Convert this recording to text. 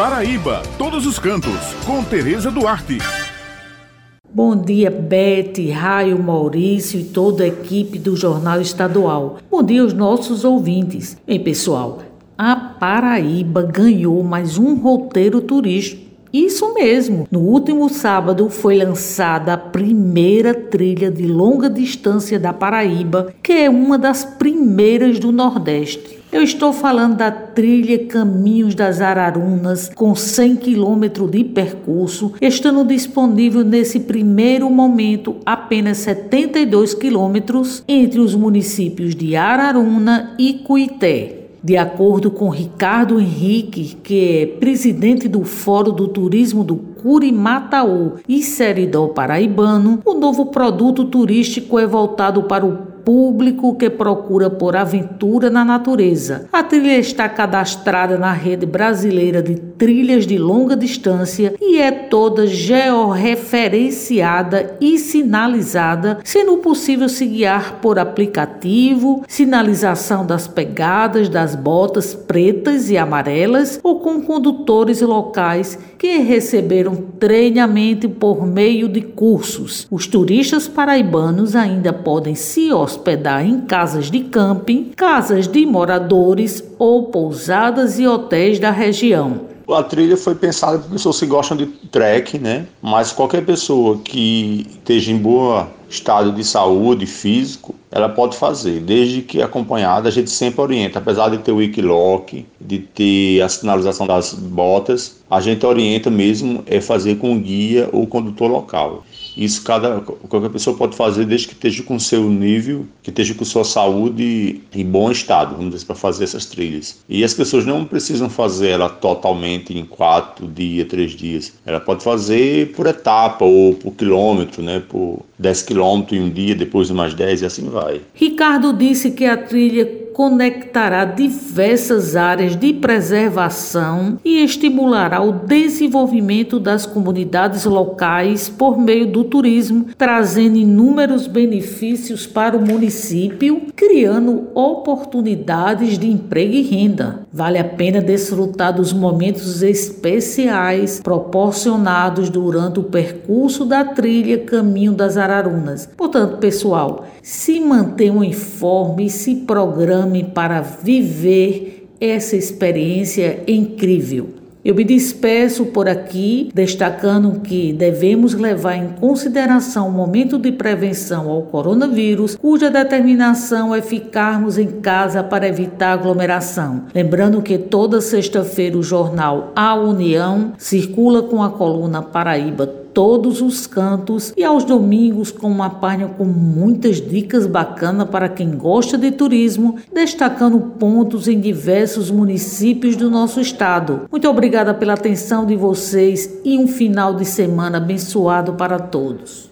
Paraíba, todos os cantos, com Tereza Duarte. Bom dia, Bete, Raio, Maurício e toda a equipe do Jornal Estadual. Bom dia aos nossos ouvintes. Bem, pessoal, a Paraíba ganhou mais um roteiro turístico. Isso mesmo, no último sábado foi lançada a primeira trilha de longa distância da Paraíba, que é uma das primeiras do Nordeste. Eu estou falando da trilha Caminhos das Ararunas, com 100 quilômetros de percurso, estando disponível nesse primeiro momento apenas 72 quilômetros entre os municípios de Araruna e Cuité. De acordo com Ricardo Henrique, que é presidente do Fórum do Turismo do Curimataú e Seridó Paraibano, o novo produto turístico é voltado para o público que procura por aventura na natureza. A trilha está cadastrada na rede brasileira de trilhas de longa distância e é toda georreferenciada e sinalizada, sendo possível se guiar por aplicativo, sinalização das pegadas das botas pretas e amarelas ou com condutores locais que receberam treinamento por meio de cursos. Os turistas paraibanos ainda podem se hospedar em casas de camping, casas de moradores ou pousadas e hotéis da região. A trilha foi pensada para pessoas que gostam de trek, né? Mas qualquer pessoa que esteja em bom estado de saúde físico, ela pode fazer, desde que acompanhada, a gente sempre orienta, apesar de ter o Wikiloc, de ter a sinalização das botas, a gente orienta mesmo é fazer com guia ou condutor local. Isso cada qualquer pessoa pode fazer desde que esteja com seu nível, que esteja com sua saúde em bom estado, vamos dizer, para fazer essas trilhas. E as pessoas não precisam fazer ela totalmente em quatro dias, três dias. Ela pode fazer por etapa ou por quilômetro, né? Por 10 quilômetros em um dia, depois mais 10 e assim vai. Ricardo disse que a trilha conectará diversas áreas de preservação e estimulará o desenvolvimento das comunidades locais por meio do turismo, trazendo inúmeros benefícios para o município, criando oportunidades de emprego e renda. Vale a pena desfrutar dos momentos especiais proporcionados durante o percurso da trilha Caminho das Ararunas. Portanto, pessoal, se mantenham informe e se para viver essa experiência incrível. Eu me despeço por aqui, destacando que devemos levar em consideração o momento de prevenção ao coronavírus, cuja determinação é ficarmos em casa para evitar aglomeração. Lembrando que toda sexta-feira o jornal A União circula com a coluna Paraíba todos os cantos e aos domingos com uma página com muitas dicas bacanas para quem gosta de turismo, destacando pontos em diversos municípios do nosso estado. Muito obrigada pela atenção de vocês e um final de semana abençoado para todos.